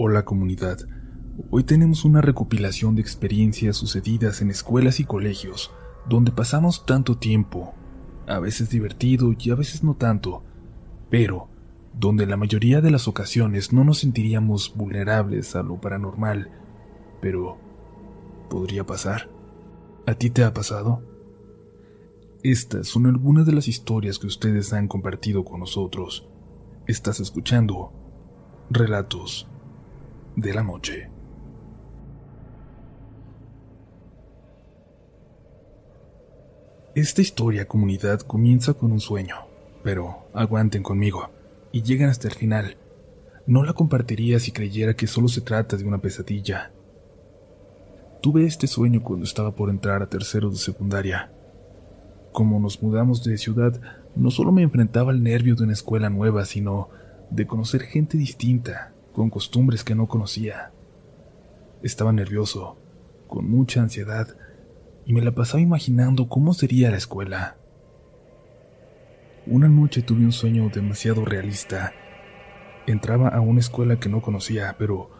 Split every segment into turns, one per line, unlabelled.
Hola comunidad, hoy tenemos una recopilación de experiencias sucedidas en escuelas y colegios donde pasamos tanto tiempo, a veces divertido y a veces no tanto, pero donde la mayoría de las ocasiones no nos sentiríamos vulnerables a lo paranormal, pero podría pasar. ¿A ti te ha pasado? Estas son algunas de las historias que ustedes han compartido con nosotros. Estás escuchando Relatos de la noche. Esta historia, comunidad, comienza con un sueño, pero aguanten conmigo y llegan hasta el final. No la compartiría si creyera que solo se trata de una pesadilla. Tuve este sueño cuando estaba por entrar a tercero de secundaria. Como nos mudamos de ciudad, no solo me enfrentaba al nervio de una escuela nueva, sino de conocer gente distinta, con costumbres que no conocía. Estaba nervioso, con mucha ansiedad, y me la pasaba imaginando cómo sería la escuela. Una noche tuve un sueño demasiado realista. Entraba a una escuela que no conocía, pero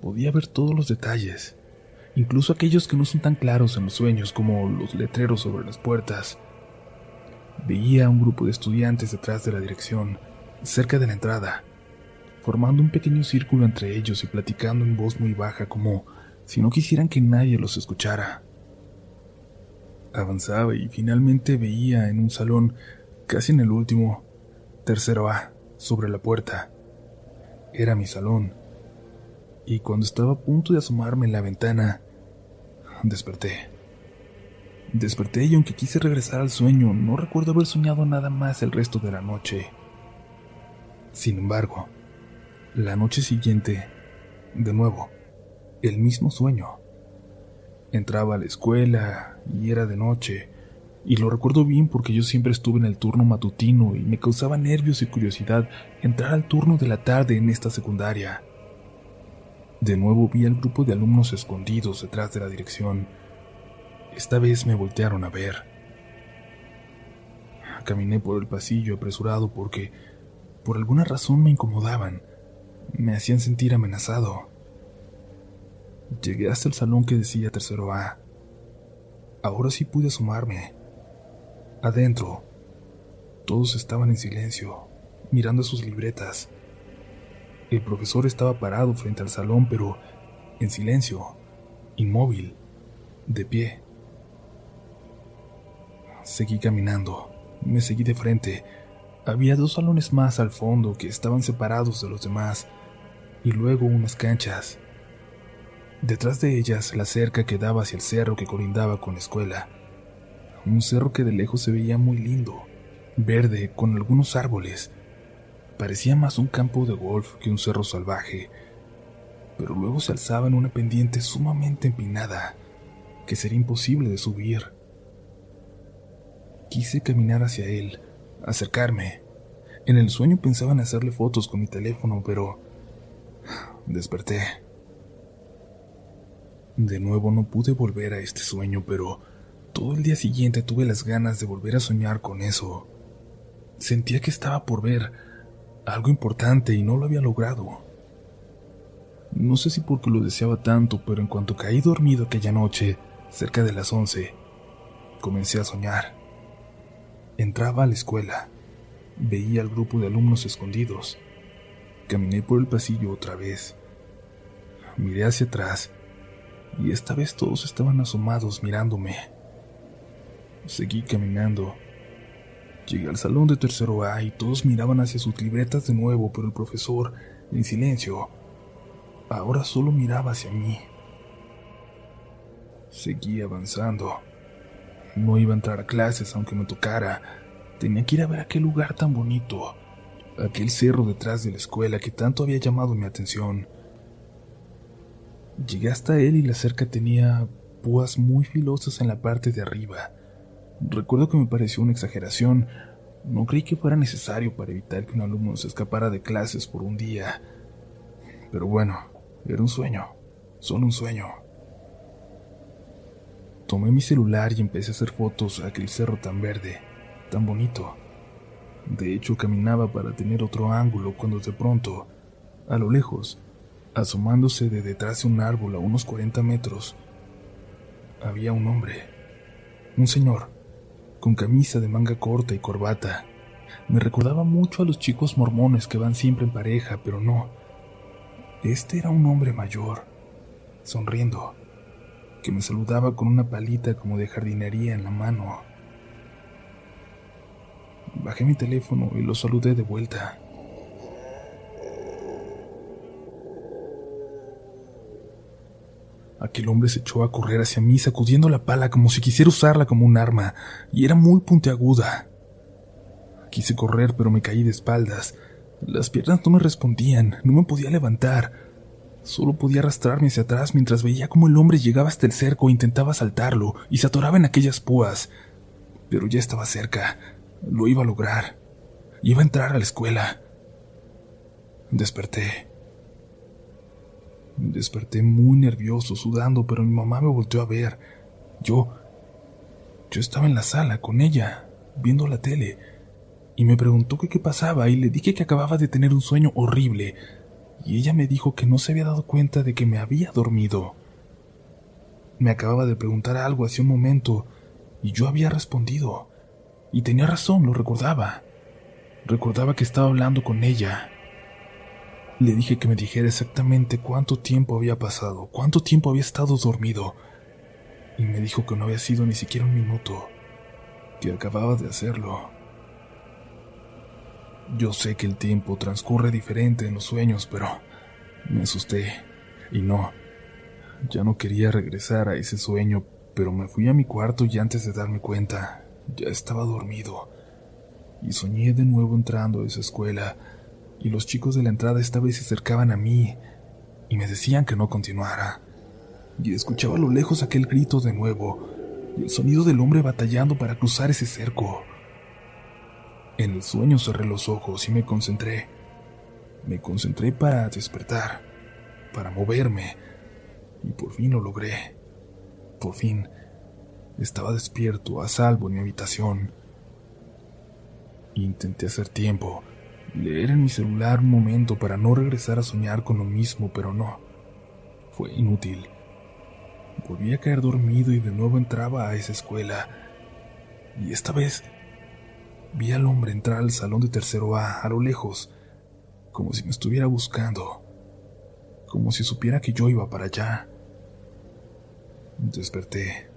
podía ver todos los detalles, incluso aquellos que no son tan claros en los sueños como los letreros sobre las puertas. Veía a un grupo de estudiantes detrás de la dirección, cerca de la entrada, formando un pequeño círculo entre ellos y platicando en voz muy baja como si no quisieran que nadie los escuchara. Avanzaba y finalmente veía en un salón, casi en el último, tercero A, sobre la puerta. Era mi salón. Y cuando estaba a punto de asomarme en la ventana, desperté. Desperté y aunque quise regresar al sueño, no recuerdo haber soñado nada más el resto de la noche. Sin embargo, la noche siguiente, de nuevo, el mismo sueño. Entraba a la escuela y era de noche, y lo recuerdo bien porque yo siempre estuve en el turno matutino y me causaba nervios y curiosidad entrar al turno de la tarde en esta secundaria. De nuevo vi al grupo de alumnos escondidos detrás de la dirección. Esta vez me voltearon a ver. Caminé por el pasillo apresurado porque, por alguna razón, me incomodaban me hacían sentir amenazado. Llegué hasta el salón que decía tercero A. Ahora sí pude asomarme. Adentro, todos estaban en silencio, mirando sus libretas. El profesor estaba parado frente al salón, pero en silencio, inmóvil, de pie. Seguí caminando, me seguí de frente. Había dos salones más al fondo que estaban separados de los demás y luego unas canchas. Detrás de ellas la cerca que daba hacia el cerro que colindaba con la escuela. Un cerro que de lejos se veía muy lindo, verde, con algunos árboles. Parecía más un campo de golf que un cerro salvaje, pero luego se alzaba en una pendiente sumamente empinada, que sería imposible de subir. Quise caminar hacia él, acercarme. En el sueño pensaba en hacerle fotos con mi teléfono, pero Desperté. De nuevo no pude volver a este sueño, pero todo el día siguiente tuve las ganas de volver a soñar con eso. Sentía que estaba por ver algo importante y no lo había logrado. No sé si porque lo deseaba tanto, pero en cuanto caí dormido aquella noche, cerca de las once, comencé a soñar. Entraba a la escuela, veía al grupo de alumnos escondidos, Caminé por el pasillo otra vez. Miré hacia atrás y esta vez todos estaban asomados mirándome. Seguí caminando. Llegué al salón de tercero A y todos miraban hacia sus libretas de nuevo, pero el profesor, en silencio, ahora solo miraba hacia mí. Seguí avanzando. No iba a entrar a clases aunque me tocara. Tenía que ir a ver aquel lugar tan bonito aquel cerro detrás de la escuela que tanto había llamado mi atención. Llegué hasta él y la cerca tenía púas muy filosas en la parte de arriba. Recuerdo que me pareció una exageración. No creí que fuera necesario para evitar que un alumno se escapara de clases por un día. Pero bueno, era un sueño, solo un sueño. Tomé mi celular y empecé a hacer fotos a aquel cerro tan verde, tan bonito. De hecho, caminaba para tener otro ángulo cuando de pronto, a lo lejos, Asomándose de detrás de un árbol a unos 40 metros, había un hombre, un señor, con camisa de manga corta y corbata. Me recordaba mucho a los chicos mormones que van siempre en pareja, pero no. Este era un hombre mayor, sonriendo, que me saludaba con una palita como de jardinería en la mano. Bajé mi teléfono y lo saludé de vuelta. Aquel hombre se echó a correr hacia mí sacudiendo la pala como si quisiera usarla como un arma, y era muy puntiaguda. Quise correr, pero me caí de espaldas. Las piernas no me respondían, no me podía levantar. Solo podía arrastrarme hacia atrás mientras veía cómo el hombre llegaba hasta el cerco e intentaba saltarlo y se atoraba en aquellas púas. Pero ya estaba cerca. Lo iba a lograr. Iba a entrar a la escuela. Desperté. Desperté muy nervioso, sudando, pero mi mamá me volteó a ver. Yo... Yo estaba en la sala con ella, viendo la tele, y me preguntó qué pasaba y le dije que acababa de tener un sueño horrible, y ella me dijo que no se había dado cuenta de que me había dormido. Me acababa de preguntar algo hace un momento, y yo había respondido. Y tenía razón, lo recordaba. Recordaba que estaba hablando con ella. Le dije que me dijera exactamente cuánto tiempo había pasado, cuánto tiempo había estado dormido, y me dijo que no había sido ni siquiera un minuto, que acababa de hacerlo. Yo sé que el tiempo transcurre diferente en los sueños, pero me asusté, y no, ya no quería regresar a ese sueño, pero me fui a mi cuarto y antes de darme cuenta, ya estaba dormido, y soñé de nuevo entrando a esa escuela, y los chicos de la entrada esta vez se acercaban a mí y me decían que no continuara. Y escuchaba a lo lejos aquel grito de nuevo y el sonido del hombre batallando para cruzar ese cerco. En el sueño cerré los ojos y me concentré. Me concentré para despertar, para moverme, y por fin lo logré. Por fin estaba despierto, a salvo en mi habitación. Intenté hacer tiempo leer en mi celular un momento para no regresar a soñar con lo mismo, pero no. Fue inútil. Volví a caer dormido y de nuevo entraba a esa escuela. Y esta vez vi al hombre entrar al salón de tercero A a lo lejos, como si me estuviera buscando, como si supiera que yo iba para allá. Desperté.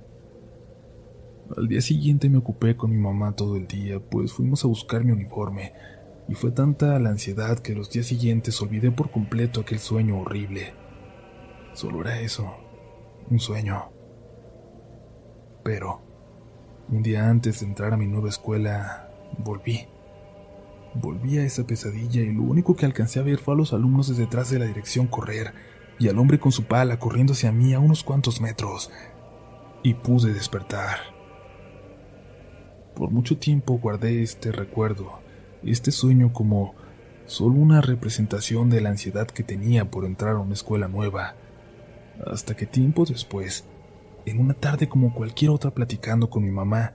Al día siguiente me ocupé con mi mamá todo el día, pues fuimos a buscar mi uniforme y fue tanta la ansiedad que los días siguientes olvidé por completo aquel sueño horrible. Solo era eso, un sueño. Pero, un día antes de entrar a mi nueva escuela, volví. Volví a esa pesadilla y lo único que alcancé a ver fue a los alumnos desde detrás de la dirección correr y al hombre con su pala corriendo hacia mí a unos cuantos metros. Y pude despertar. Por mucho tiempo guardé este recuerdo este sueño como solo una representación de la ansiedad que tenía por entrar a una escuela nueva, hasta que tiempo después, en una tarde como cualquier otra platicando con mi mamá,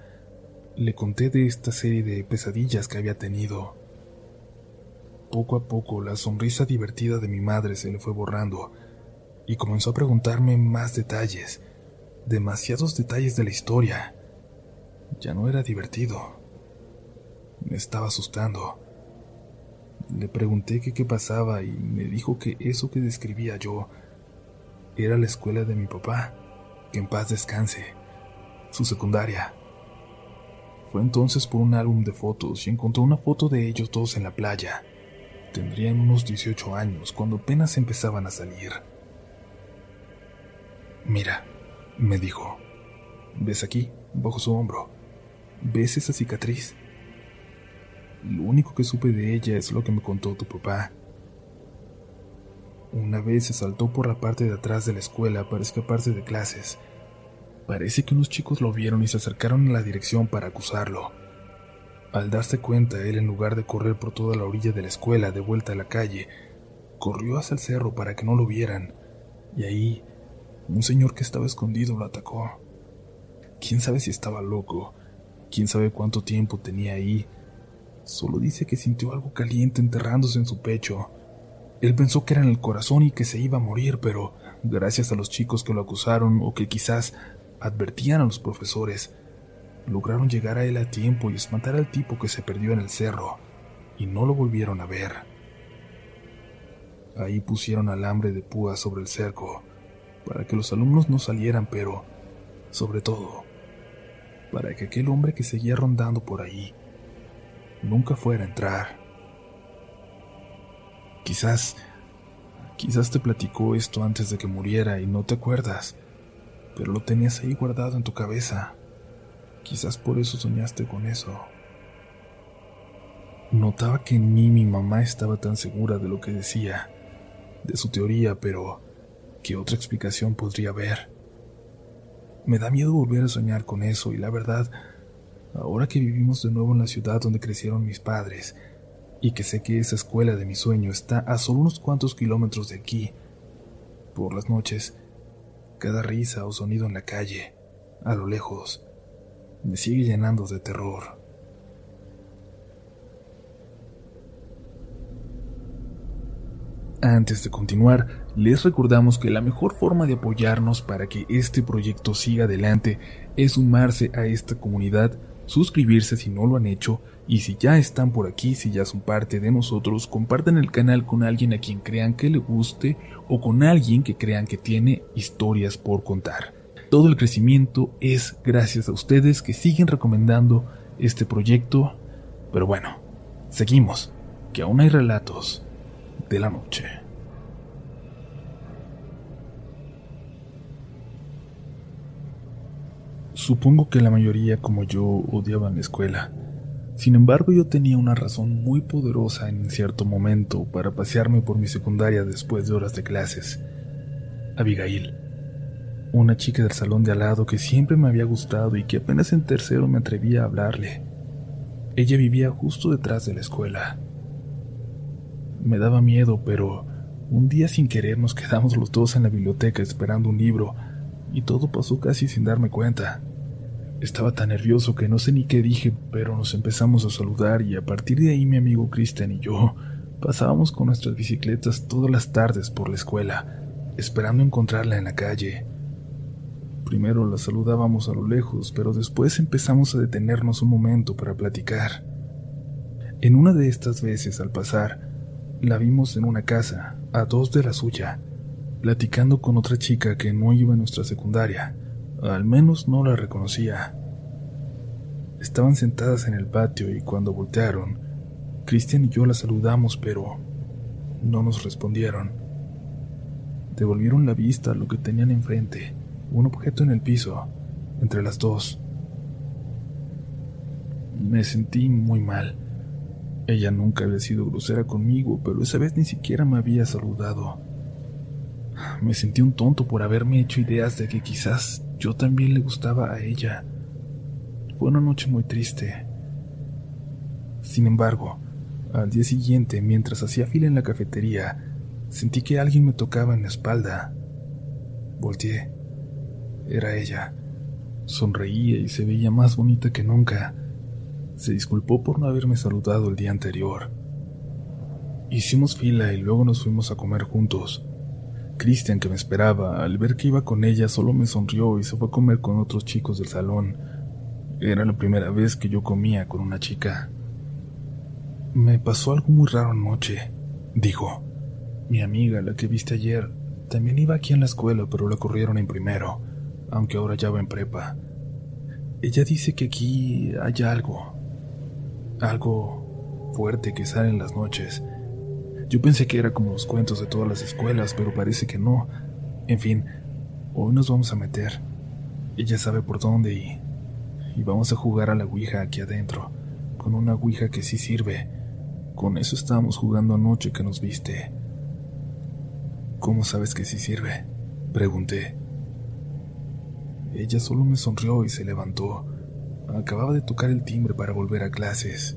le conté de esta serie de pesadillas que había tenido. Poco a poco la sonrisa divertida de mi madre se le fue borrando y comenzó a preguntarme más detalles, demasiados detalles de la historia. Ya no era divertido. Me estaba asustando. Le pregunté qué pasaba y me dijo que eso que describía yo era la escuela de mi papá, que en paz descanse, su secundaria. Fue entonces por un álbum de fotos y encontró una foto de ellos dos en la playa. Tendrían unos 18 años cuando apenas empezaban a salir. Mira, me dijo, ¿ves aquí, bajo su hombro? ¿Ves esa cicatriz? Lo único que supe de ella es lo que me contó tu papá. Una vez se saltó por la parte de atrás de la escuela para escaparse de clases. Parece que unos chicos lo vieron y se acercaron a la dirección para acusarlo. Al darse cuenta, él en lugar de correr por toda la orilla de la escuela de vuelta a la calle, corrió hacia el cerro para que no lo vieran, y ahí un señor que estaba escondido lo atacó. Quién sabe si estaba loco, quién sabe cuánto tiempo tenía ahí, Solo dice que sintió algo caliente enterrándose en su pecho. Él pensó que era en el corazón y que se iba a morir, pero gracias a los chicos que lo acusaron o que quizás advertían a los profesores, lograron llegar a él a tiempo y espantar al tipo que se perdió en el cerro, y no lo volvieron a ver. Ahí pusieron alambre de púa sobre el cerco, para que los alumnos no salieran, pero, sobre todo, para que aquel hombre que seguía rondando por ahí nunca fuera a entrar. Quizás, quizás te platicó esto antes de que muriera y no te acuerdas, pero lo tenías ahí guardado en tu cabeza. Quizás por eso soñaste con eso. Notaba que ni mi mamá estaba tan segura de lo que decía, de su teoría, pero ¿qué otra explicación podría haber? Me da miedo volver a soñar con eso y la verdad, ahora que vivimos de nuevo en la ciudad donde crecieron mis padres, y que sé que esa escuela de mi sueño está a solo unos cuantos kilómetros de aquí, por las noches, cada risa o sonido en la calle, a lo lejos, me sigue llenando de terror. Antes de continuar, les recordamos que la mejor forma de apoyarnos para que este proyecto siga adelante es sumarse a esta comunidad, suscribirse si no lo han hecho y si ya están por aquí, si ya son parte de nosotros, compartan el canal con alguien a quien crean que le guste o con alguien que crean que tiene historias por contar. Todo el crecimiento es gracias a ustedes que siguen recomendando este proyecto. Pero bueno, seguimos, que aún hay relatos de la noche. Supongo que la mayoría como yo odiaban la escuela. Sin embargo, yo tenía una razón muy poderosa en cierto momento para pasearme por mi secundaria después de horas de clases. Abigail una chica del salón de al lado que siempre me había gustado y que apenas en tercero me atrevía a hablarle. Ella vivía justo detrás de la escuela. Me daba miedo, pero un día sin querer nos quedamos los dos en la biblioteca esperando un libro y todo pasó casi sin darme cuenta. Estaba tan nervioso que no sé ni qué dije, pero nos empezamos a saludar y a partir de ahí mi amigo Christian y yo pasábamos con nuestras bicicletas todas las tardes por la escuela, esperando encontrarla en la calle. Primero la saludábamos a lo lejos, pero después empezamos a detenernos un momento para platicar. En una de estas veces, al pasar, la vimos en una casa, a dos de la suya, platicando con otra chica que no iba en nuestra secundaria, al menos no la reconocía. Estaban sentadas en el patio y cuando voltearon, Cristian y yo la saludamos, pero no nos respondieron. Devolvieron la vista a lo que tenían enfrente un objeto en el piso, entre las dos. Me sentí muy mal. Ella nunca había sido grosera conmigo, pero esa vez ni siquiera me había saludado. Me sentí un tonto por haberme hecho ideas de que quizás yo también le gustaba a ella. Fue una noche muy triste. Sin embargo, al día siguiente, mientras hacía fila en la cafetería, sentí que alguien me tocaba en la espalda. Volteé era ella. Sonreía y se veía más bonita que nunca. Se disculpó por no haberme saludado el día anterior. Hicimos fila y luego nos fuimos a comer juntos. Christian, que me esperaba, al ver que iba con ella, solo me sonrió y se fue a comer con otros chicos del salón. Era la primera vez que yo comía con una chica. Me pasó algo muy raro anoche, dijo. Mi amiga, la que viste ayer, también iba aquí en la escuela, pero la corrieron en primero aunque ahora ya va en prepa. Ella dice que aquí hay algo, algo fuerte que sale en las noches. Yo pensé que era como los cuentos de todas las escuelas, pero parece que no. En fin, hoy nos vamos a meter. Ella sabe por dónde y, y vamos a jugar a la Ouija aquí adentro, con una Ouija que sí sirve. Con eso estábamos jugando anoche que nos viste. ¿Cómo sabes que sí sirve? Pregunté. Ella solo me sonrió y se levantó. Acababa de tocar el timbre para volver a clases.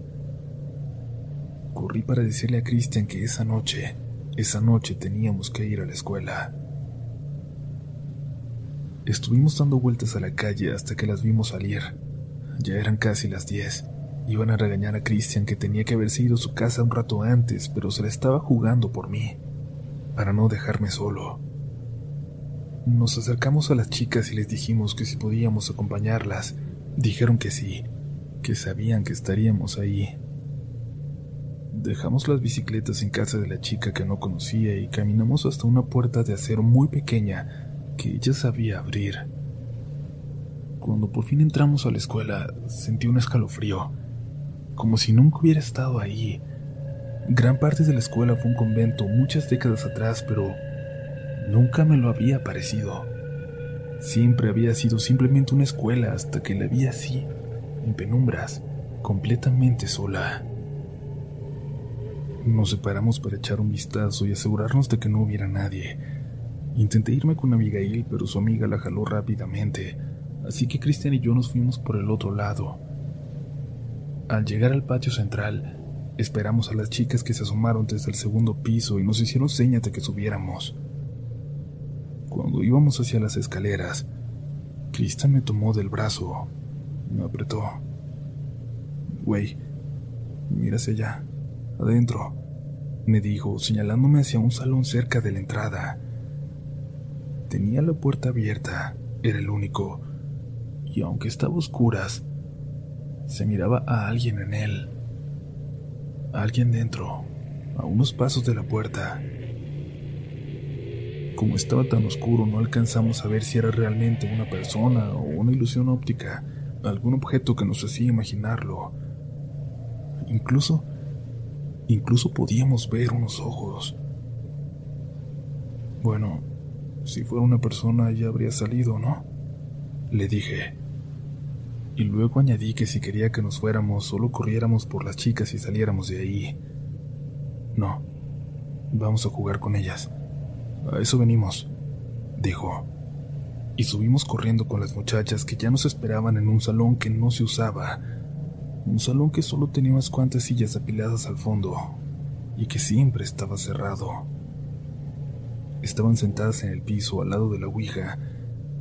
Corrí para decirle a Christian que esa noche, esa noche teníamos que ir a la escuela. Estuvimos dando vueltas a la calle hasta que las vimos salir. Ya eran casi las diez. Iban a regañar a Christian que tenía que haberse ido a su casa un rato antes, pero se la estaba jugando por mí. para no dejarme solo. Nos acercamos a las chicas y les dijimos que si podíamos acompañarlas. Dijeron que sí, que sabían que estaríamos ahí. Dejamos las bicicletas en casa de la chica que no conocía y caminamos hasta una puerta de acero muy pequeña que ella sabía abrir. Cuando por fin entramos a la escuela, sentí un escalofrío, como si nunca hubiera estado ahí. Gran parte de la escuela fue un convento muchas décadas atrás, pero nunca me lo había parecido. Siempre había sido simplemente una escuela hasta que la vi así, en penumbras, completamente sola. Nos separamos para echar un vistazo y asegurarnos de que no hubiera nadie. Intenté irme con Abigail, pero su amiga la jaló rápidamente, así que Cristian y yo nos fuimos por el otro lado. Al llegar al patio central, esperamos a las chicas que se asomaron desde el segundo piso y nos hicieron señas de que subiéramos. Cuando íbamos hacia las escaleras, Cristian me tomó del brazo, me apretó. Güey, hacia allá, adentro me dijo, señalándome hacia un salón cerca de la entrada. Tenía la puerta abierta, era el único, y aunque estaba a oscuras, se miraba a alguien en él. Alguien dentro, a unos pasos de la puerta. Como estaba tan oscuro, no alcanzamos a ver si era realmente una persona o una ilusión óptica, algún objeto que nos hacía imaginarlo. Incluso Incluso podíamos ver unos ojos. Bueno, si fuera una persona ya habría salido, ¿no? Le dije. Y luego añadí que si quería que nos fuéramos, solo corriéramos por las chicas y saliéramos de ahí. No, vamos a jugar con ellas. A eso venimos, dijo. Y subimos corriendo con las muchachas que ya nos esperaban en un salón que no se usaba un salón que solo tenía unas cuantas sillas apiladas al fondo y que siempre estaba cerrado. Estaban sentadas en el piso al lado de la Ouija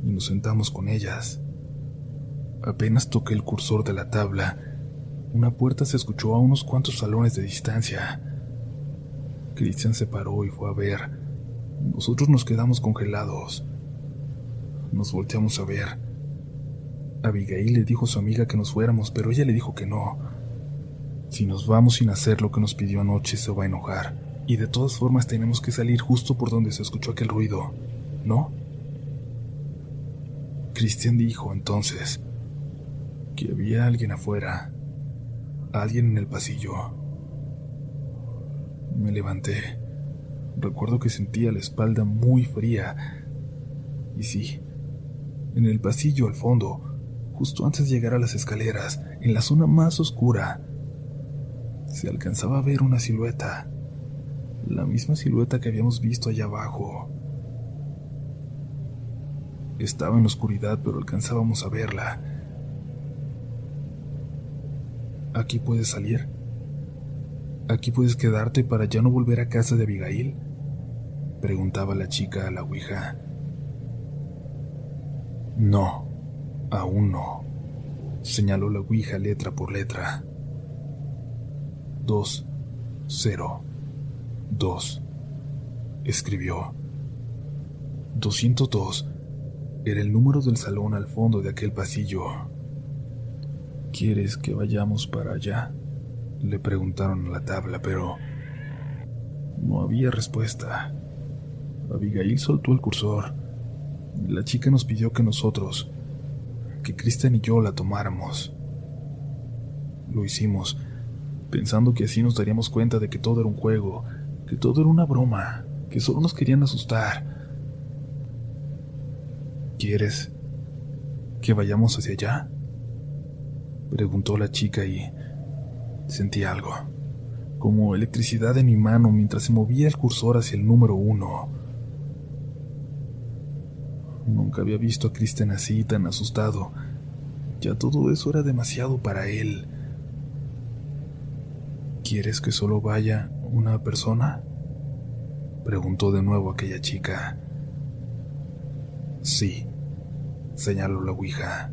y nos sentamos con ellas. Apenas toqué el cursor de la tabla, una puerta se escuchó a unos cuantos salones de distancia. Christian se paró y fue a ver. Nosotros nos quedamos congelados. Nos volteamos a ver Abigail le dijo a su amiga que nos fuéramos, pero ella le dijo que no. Si nos vamos sin hacer lo que nos pidió anoche, se va a enojar. Y de todas formas tenemos que salir justo por donde se escuchó aquel ruido, ¿no? Cristian dijo entonces que había alguien afuera, alguien en el pasillo. Me levanté. Recuerdo que sentía la espalda muy fría. Y sí, en el pasillo al fondo justo antes de llegar a las escaleras, en la zona más oscura, se alcanzaba a ver una silueta, la misma silueta que habíamos visto allá abajo. Estaba en la oscuridad, pero alcanzábamos a verla. ¿Aquí puedes salir? ¿Aquí puedes quedarte para ya no volver a casa de Abigail? Preguntaba la chica a la Ouija. No, Aún no, señaló la Ouija letra por letra. Dos, cero, dos, escribió. 202 era el número del salón al fondo de aquel pasillo. ¿Quieres que vayamos para allá? Le preguntaron a la tabla, pero no había respuesta. Abigail soltó el cursor. La chica nos pidió que nosotros que Kristen y yo la tomáramos. Lo hicimos, pensando que así nos daríamos cuenta de que todo era un juego, que todo era una broma, que solo nos querían asustar. ¿Quieres que vayamos hacia allá? Preguntó la chica y sentí algo, como electricidad en mi mano mientras se movía el cursor hacia el número uno. Nunca había visto a Kristen así, tan asustado. Ya todo eso era demasiado para él. ¿Quieres que solo vaya una persona? Preguntó de nuevo aquella chica. Sí, señaló la Ouija.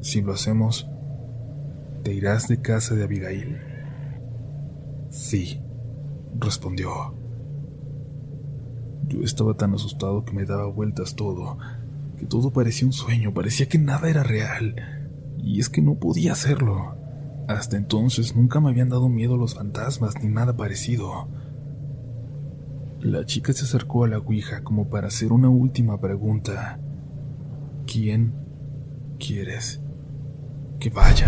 Si lo hacemos, ¿te irás de casa de Abigail? Sí, respondió. Yo estaba tan asustado que me daba vueltas todo, que todo parecía un sueño, parecía que nada era real, y es que no podía hacerlo. Hasta entonces nunca me habían dado miedo los fantasmas ni nada parecido. La chica se acercó a la Ouija como para hacer una última pregunta. ¿Quién quieres que vaya?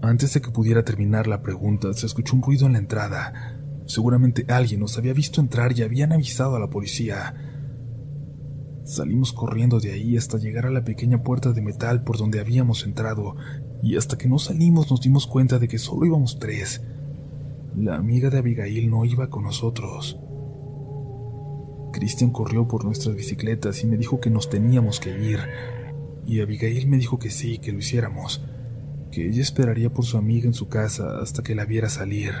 Antes de que pudiera terminar la pregunta, se escuchó un ruido en la entrada. Seguramente alguien nos había visto entrar y habían avisado a la policía. Salimos corriendo de ahí hasta llegar a la pequeña puerta de metal por donde habíamos entrado, y hasta que no salimos nos dimos cuenta de que solo íbamos tres. La amiga de Abigail no iba con nosotros. Christian corrió por nuestras bicicletas y me dijo que nos teníamos que ir, y Abigail me dijo que sí, que lo hiciéramos, que ella esperaría por su amiga en su casa hasta que la viera salir.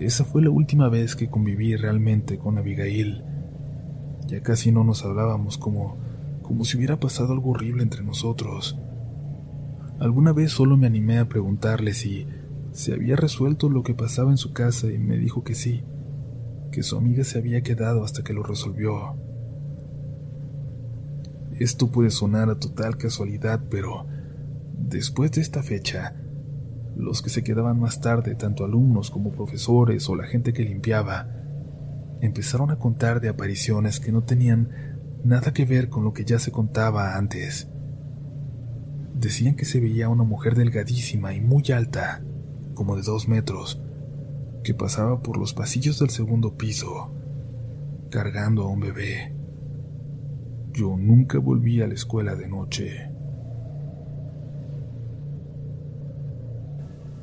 Esa fue la última vez que conviví realmente con Abigail. Ya casi no nos hablábamos como, como si hubiera pasado algo horrible entre nosotros. Alguna vez solo me animé a preguntarle si se había resuelto lo que pasaba en su casa y me dijo que sí, que su amiga se había quedado hasta que lo resolvió. Esto puede sonar a total casualidad, pero después de esta fecha, los que se quedaban más tarde, tanto alumnos como profesores o la gente que limpiaba, empezaron a contar de apariciones que no tenían nada que ver con lo que ya se contaba antes. Decían que se veía una mujer delgadísima y muy alta, como de dos metros, que pasaba por los pasillos del segundo piso, cargando a un bebé. Yo nunca volví a la escuela de noche.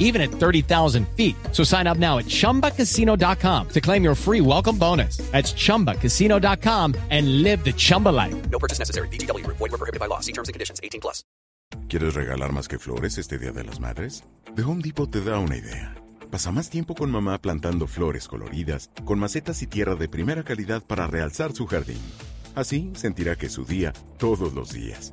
even at 30,000 feet. So sign up now at chumbacasino.com to claim your free welcome bonus. That's chumbacasino.com and live the Chumba life.
No purchase necessary. BGW. Void were prohibited by law. See terms and conditions. 18 plus.
¿Quieres regalar más que flores este Día de las Madres? The Home Depot te da una idea. Pasa más tiempo con mamá plantando flores coloridas, con macetas y tierra de primera calidad para realzar su jardín. Así sentirá que es su día todos los días.